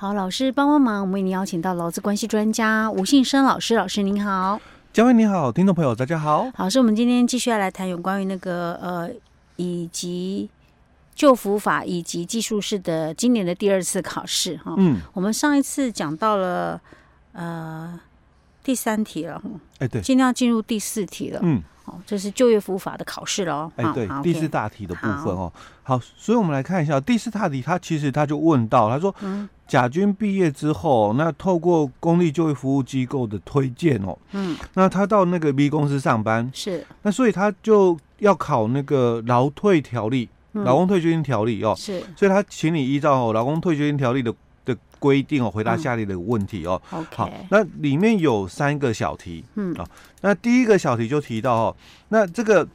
好，老师帮帮忙，我们为您邀请到劳资关系专家吴信生老师，老师您好，嘉威你好，听众朋友大家好。好，是我们今天继续要来谈有关于那个呃，以及就服法以及技术式的今年的第二次考试哈。嗯，我们上一次讲到了呃第三题了，哎对，今天要进入第四题了，嗯。这是就业服务法的考试喽。哎，对，第四大题的部分哦。好，所以我们来看一下第四大题，他其实他就问到，他说，甲军毕业之后，那透过公立就业服务机构的推荐哦，嗯，那他到那个 B 公司上班是，那所以他就要考那个劳退条例，劳工退休金条例哦，是，所以他请你依照劳工退休金条例的的。规定哦，回答下列的问题哦。嗯、好，那里面有三个小题。嗯，哦，那第一个小题就提到哦，那这个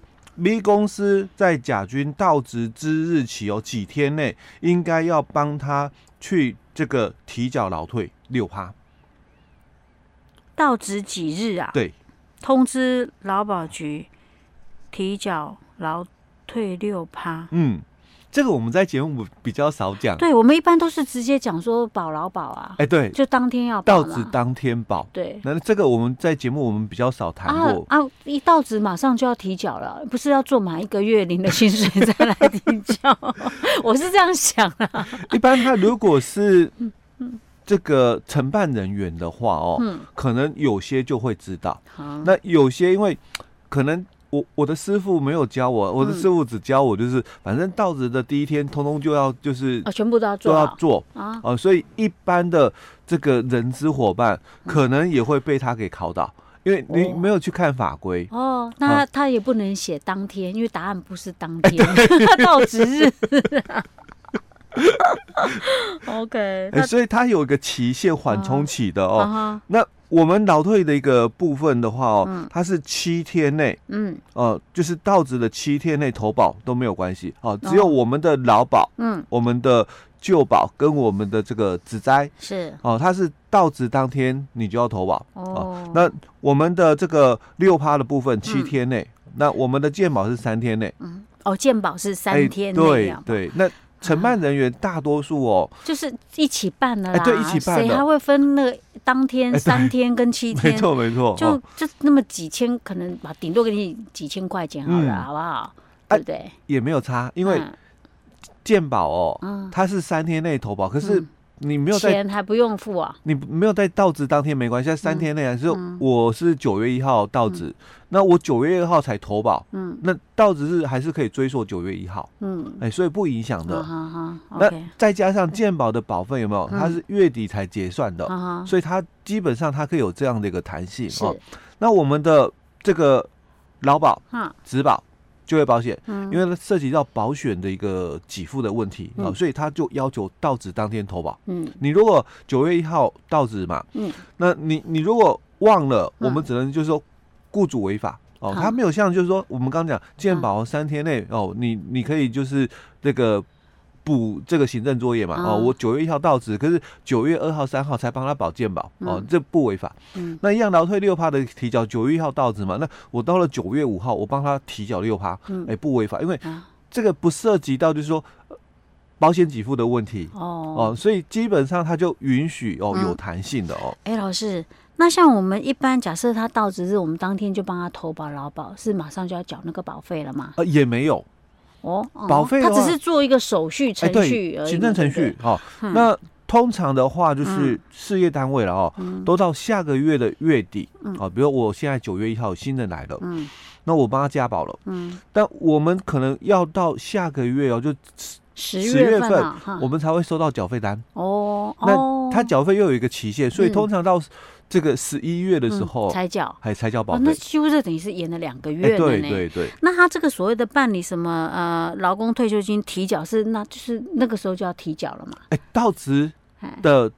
B 公司在甲军到职之日起哦几天内，应该要帮他去这个提缴劳退六趴。到职几日啊？对，通知劳保局提缴劳退六趴。嗯。这个我们在节目比较少讲，对，我们一般都是直接讲说保劳保啊，哎，对，就当天要保到职当天保，对，那这个我们在节目我们比较少谈过。啊，啊，一到职马上就要提缴了，不是要做满一个月领的薪水再来提缴，我是这样想啊。一般他如果是这个承办人员的话哦，嗯，可能有些就会知道，嗯、那有些因为可能。我我的师傅没有教我，我的师傅只教我，就是反正到职的第一天，通通就要就是啊，全部都要做，都要做啊，啊，所以一般的这个人资伙伴可能也会被他给考倒，因为你没有去看法规哦。那他也不能写当天，因为答案不是当天到职日。OK，所以它有一个期限缓冲期的哦。那。我们劳退的一个部分的话哦，嗯、它是七天内，嗯，哦、呃，就是到职的七天内投保都没有关系，哦，只有我们的劳保，嗯，我们的旧保跟我们的这个职灾是，哦，它是到职当天你就要投保，哦，哦，那我们的这个六趴的部分七天内，嗯、那我们的健保是三天内，嗯，哦，健保是三天内、欸，对对，那。承办人员大多数哦，就是一起办的啦。对，一起办的。谁还会分那个当天、三天跟七天？没错，没错。就就那么几千，可能吧，顶多给你几千块钱好了，好不好？对不对？也没有差，因为健保哦，它是三天内投保，可是你没有在钱还不用付啊。你没有在到职当天没关系，在三天内还是我是九月一号到职。那我九月二号才投保，嗯，那到职日还是可以追溯九月一号，嗯，哎，所以不影响的。那再加上健保的保费有没有？它是月底才结算的，所以它基本上它可以有这样的一个弹性哦。那我们的这个劳保、职保、就业保险，因为它涉及到保险的一个给付的问题啊，所以他就要求到职当天投保。嗯，你如果九月一号到职嘛，嗯，那你你如果忘了，我们只能就是说。雇主违法哦，他没有像就是说我们刚刚讲健保三天内哦，你你可以就是那个补这个行政作业嘛哦，我九月一号到职，可是九月二号三号才帮他保健保哦，这不违法。嗯，那一样劳退六趴的提交，九月一号到职嘛，那我到了九月五号我帮他提交六趴，哎，不违法，因为这个不涉及到就是说保险给付的问题哦哦，所以基本上他就允许哦有弹性的哦。哎，老师。那像我们一般，假设他到职日，我们当天就帮他投保劳保，是马上就要缴那个保费了吗？呃，也没有哦，保费他只是做一个手续程序而已，行政程序。好，那通常的话就是事业单位了哦，都到下个月的月底啊，比如我现在九月一号新人来了，嗯，那我帮他加保了，嗯，但我们可能要到下个月哦，就十月份我们才会收到缴费单。哦。那他缴费又有一个期限，所以通常到。这个十一月的时候才缴，还才缴保费，那几乎是等于是延了两个月。对对对。那他这个所谓的办理什么呃劳工退休金提缴是，那就是那个时候就要提缴了嘛？哎，到职的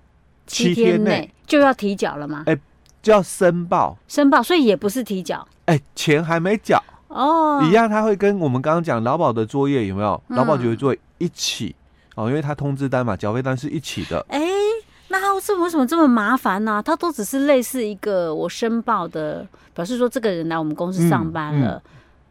七天内就要提缴了吗？哎，就要申报，申报，所以也不是提缴。哎，钱还没缴哦，一样他会跟我们刚刚讲劳保的作业有没有？劳保局的作业一起哦，因为他通知单嘛，缴费单是一起的。哎。那他是为什么这么麻烦呢？他都只是类似一个我申报的，表示说这个人来我们公司上班了，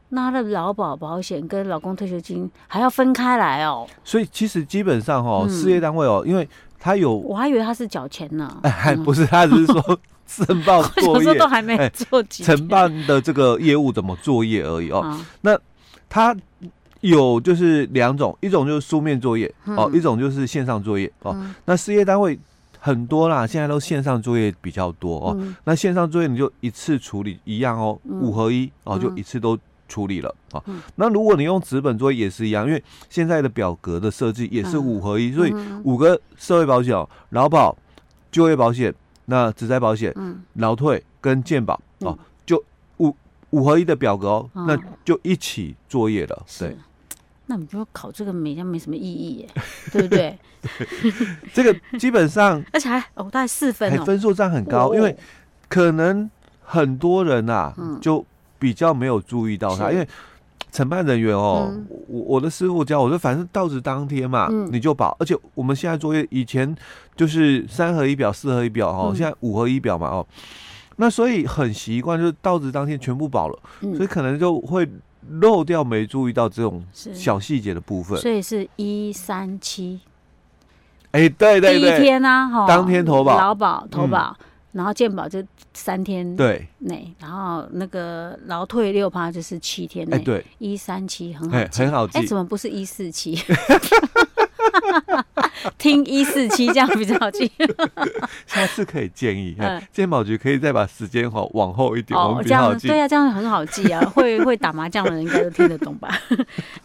那他的劳保保险跟老公退休金还要分开来哦。所以其实基本上哦，事业单位哦，因为他有，我还以为他是缴钱呢。不是，他只是说申报作业都还没做几承办的这个业务怎么作业而已哦。那他有就是两种，一种就是书面作业哦，一种就是线上作业哦。那事业单位。很多啦，现在都线上作业比较多哦。嗯、那线上作业你就一次处理一样哦，嗯、五合一哦，就一次都处理了啊。嗯、那如果你用纸本作业也是一样，因为现在的表格的设计也是五合一，嗯、所以五个社会保险、劳保、就业保险、那职灾保险、劳、嗯、退跟健保哦，嗯、就五五合一的表格哦，嗯、那就一起作业了。对。那你就考这个没，没什么意义耶，对不对？对 这个基本上，而且还哦，大概四分哦，分数占很高，哦、因为可能很多人啊，嗯、就比较没有注意到他，因为承办人员哦，嗯、我我的师傅教我说，反正到职当天嘛，嗯、你就保，而且我们现在作业以前就是三合一表、四合一表哦，嗯、现在五合一表嘛哦，那所以很习惯就是到职当天全部保了，嗯、所以可能就会。漏掉没注意到这种小细节的部分，所以是一三七，哎，对对对，第一天啊，哈，当天投保，劳保投保，然后健保就三天对。内，然后那个劳退六趴就是七天内，对，一三七很好，很好记，哎，怎么不是一四七？听一四七这样比较好记，下次可以建议，嗯，健保局可以再把时间哈往后一点，哦，这样对呀，这样很好记啊，会会打麻将的人应该都听得懂吧？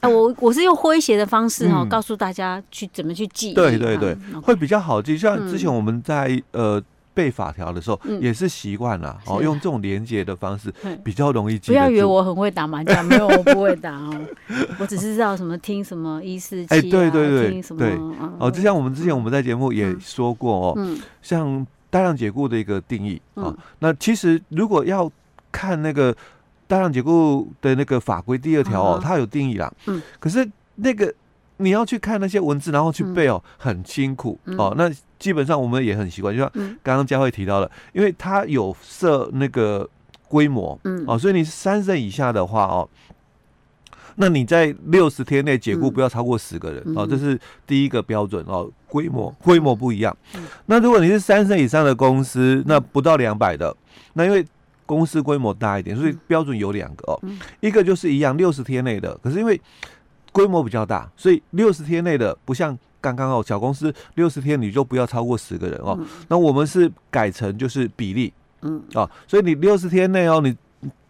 哎，我我是用诙谐的方式哈，告诉大家去怎么去记，对对对，会比较好记。像之前我们在呃。背法条的时候也是习惯了哦，用这种连接的方式比较容易记。不要以为我很会打麻将，没有，我不会打哦。我只是知道什么听什么一四七，哎，对对对，对哦，就像我们之前我们在节目也说过哦，像大量解雇的一个定义啊。那其实如果要看那个大量解雇的那个法规第二条哦，它有定义啦。嗯，可是那个。你要去看那些文字，然后去背哦，很辛苦哦。那基本上我们也很习惯，就像刚刚佳慧提到的，因为它有设那个规模，嗯。哦，所以你是三十人以下的话哦，那你在六十天内解雇不要超过十个人哦，这是第一个标准哦。规模规模不一样。那如果你是三十以上的公司，那不到两百的，那因为公司规模大一点，所以标准有两个哦，一个就是一样六十天内的，可是因为。规模比较大，所以六十天内的不像刚刚哦，小公司六十天你就不要超过十个人哦。嗯、那我们是改成就是比例，嗯啊、哦，所以你六十天内哦，你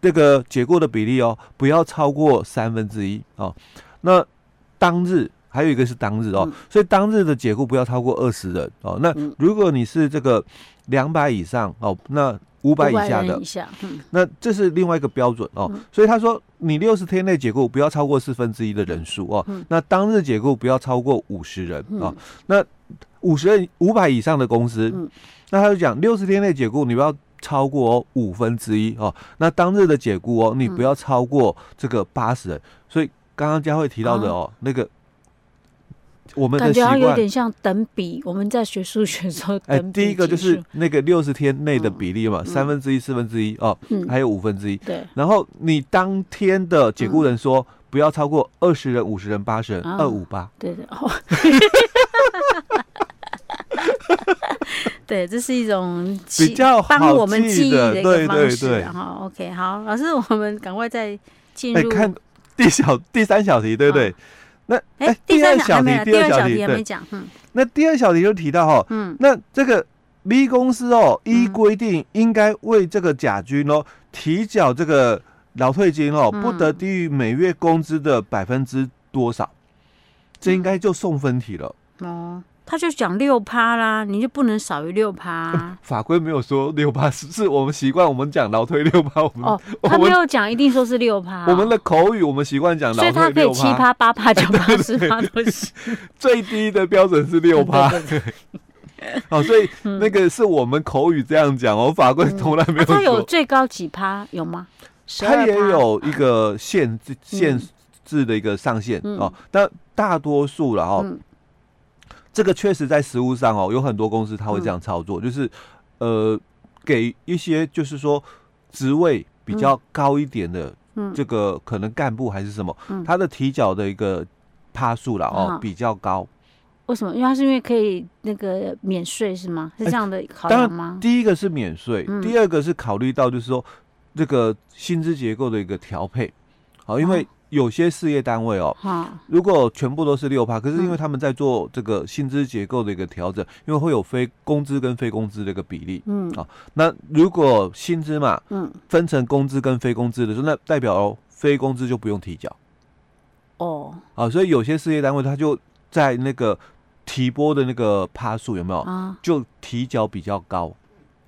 这个解雇的比例哦，不要超过三分之一哦。那当日还有一个是当日哦，嗯、所以当日的解雇不要超过二十人哦。那如果你是这个两百以上哦，那五百以下的，下嗯、那这是另外一个标准哦。嗯、所以他说，你六十天内解雇不要超过四分之一的人数哦。嗯、那当日解雇不要超过五十人啊、哦。那五十人五百以上的公司，嗯、那他就讲六十天内解雇你不要超过五分之一哦。那当日的解雇哦，你不要超过这个八十人。嗯、所以刚刚佳慧提到的哦，啊、那个。我们的习惯有点像等比，我们在学数学的时候，哎，第一个就是那个六十天内的比例嘛，三分之一、四分之一哦，还有五分之一。对。然后你当天的解雇人说不要超过二十人、五十人、八十人，二五八。对对哦。对，这是一种比较帮我们记忆的一个方式。对哈，OK，好，老师，我们赶快再进入看第小第三小题，对不对？那哎，欸、第二小题，第二小题还没讲。嗯，那第二小题就提到哈，嗯，那这个 B 公司哦，依规定应该为这个甲军哦提缴这个劳退金哦，不得低于每月工资的百分之多少？这应该就送分题了。哦。他就讲六趴啦，你就不能少于六趴。法规没有说六趴，是是我们习惯，我们讲劳推六趴。我们哦，他没有讲一定说是六趴。我们的口语，我们习惯讲劳推六趴。所以他可以七趴、八趴、九趴、十趴都行。最低的标准是六趴。哦，所以那个是我们口语这样讲哦，法规从来没有说。他有最高几趴有吗？他也有一个限制限制的一个上限哦，但大多数了哦。这个确实在实务上哦，有很多公司他会这样操作，嗯、就是，呃，给一些就是说职位比较高一点的，这个可能干部还是什么，嗯、他的提缴的一个趴数了哦，嗯、比较高，为什么？因为它是因为可以那个免税是吗？是这样的考量吗？第一个是免税，嗯、第二个是考虑到就是说这个薪资结构的一个调配。好，因为有些事业单位哦，哦如果全部都是六趴，可是因为他们在做这个薪资结构的一个调整，嗯、因为会有非工资跟非工资的一个比例。嗯，好，那如果薪资嘛，嗯，分成工资跟非工资的时候，那代表非工资就不用提交。哦，啊，所以有些事业单位他就在那个。提拨的那个趴数有没有啊？就提缴比较高，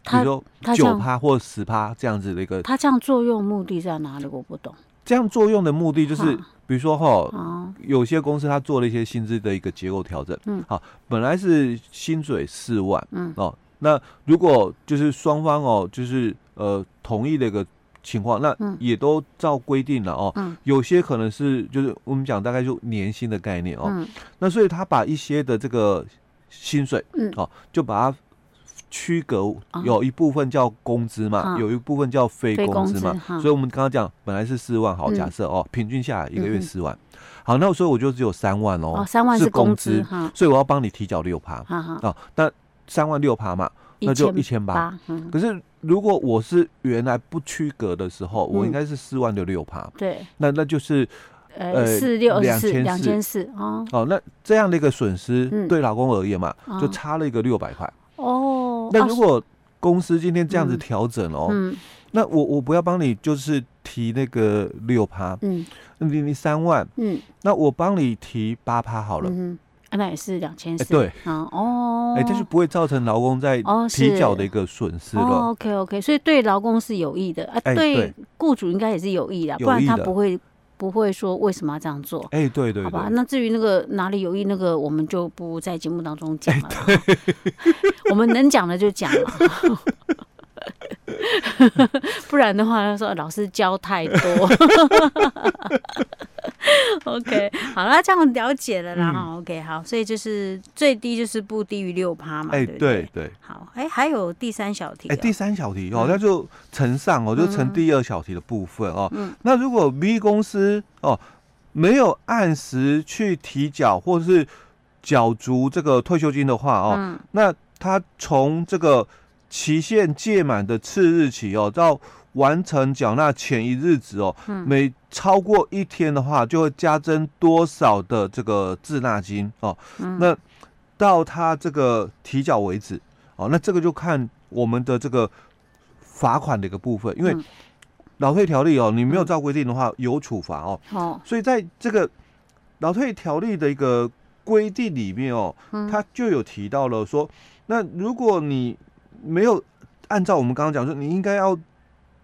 比如说九趴或十趴这样子的一个。它这样作用目的在哪里？我不懂。这样作用的目的就是，比如说哈，有些公司他做了一些薪资的一个结构调整。嗯，好，本来是薪水四万，嗯。哦，那如果就是双方哦，就是呃同意的一个。情况那也都照规定了哦，嗯、有些可能是就是我们讲大概就年薪的概念哦，嗯、那所以他把一些的这个薪水，嗯、哦，就把它区隔，有一部分叫工资嘛，嗯、有一部分叫非工资嘛，嗯、所以我们刚刚讲本来是四万，好，假设哦，平均下来一个月四万，嗯、好，那所以我就只有三万哦，哦，三万是工资，所以我要帮你提缴六趴，啊、哦，那三万六趴嘛。那就一千八，可是如果我是原来不区隔的时候，我应该是四万的六趴，对，那那就是呃四六两千两千四哦，哦，那这样的一个损失对老公而言嘛，就差了一个六百块。哦。那如果公司今天这样子调整哦，那我我不要帮你就是提那个六趴，嗯，你你三万，嗯，那我帮你提八趴好了。嗯那也是两千四，对，哦，哎，这是不会造成劳工在提缴的一个损失了。OK OK，所以对劳工是有益的，啊，对。雇主应该也是有益的，不然他不会不会说为什么要这样做。哎，对对，好吧，那至于那个哪里有意，那个我们就不在节目当中讲了，我们能讲的就讲了，不然的话，他说老师教太多。OK，好了，这样了解了啦。嗯、OK，好，所以就是最低就是不低于六趴嘛。哎、欸，对对，对。好，哎、欸，还有第三小题、喔。哎、欸，第三小题哦，那、嗯、就乘上哦，就乘第二小题的部分哦。嗯。那如果 B 公司哦没有按时去提缴或者是缴足这个退休金的话哦，嗯、那他从这个期限届满的次日起哦到。完成缴纳前一日止哦，每超过一天的话，就会加征多少的这个滞纳金哦。那到他这个提缴为止哦，那这个就看我们的这个罚款的一个部分，因为老退条例哦，你没有照规定的话有处罚哦。好，所以在这个老退条例的一个规定里面哦，他就有提到了说，那如果你没有按照我们刚刚讲说，你应该要。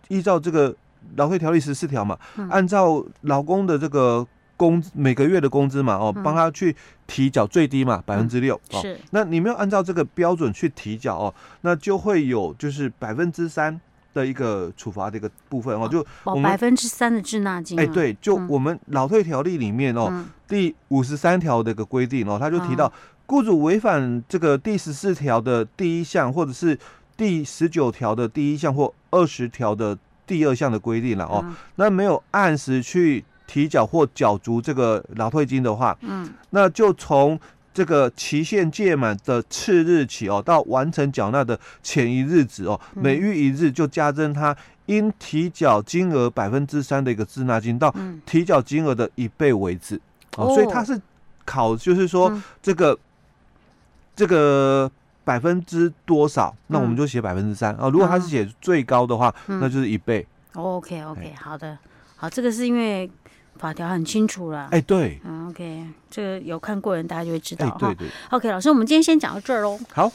依照这个劳退条例十四条嘛，按照劳工的这个工每个月的工资嘛，哦，帮他去提缴最低嘛，百分之六。是。那你没有按照这个标准去提缴哦，那就会有就是百分之三的一个处罚的一个部分哦，就我们百分之三的滞纳金。哎，对，就我们劳退条例里面哦，第五十三条的一个规定哦，他就提到，雇主违反这个第十四条的第一项或者是。第十九条的第一项或二十条的第二项的规定了哦，嗯、那没有按时去提缴或缴足这个劳退金的话，嗯，那就从这个期限届满的次日起哦，到完成缴纳的前一日止哦，每逾一日就加征他应提缴金额百分之三的一个滞纳金，到提缴金额的一倍为止、嗯、哦，所以他是考，就是说这个、嗯、这个。百分之多少？那我们就写百分之三啊。如果他是写最高的话，嗯、那就是一倍。OK OK，好的，好，这个是因为法条很清楚了。哎，对。嗯，OK，这个有看过人，大家就会知道。欸，对对。OK，老师，我们今天先讲到这儿喽。好。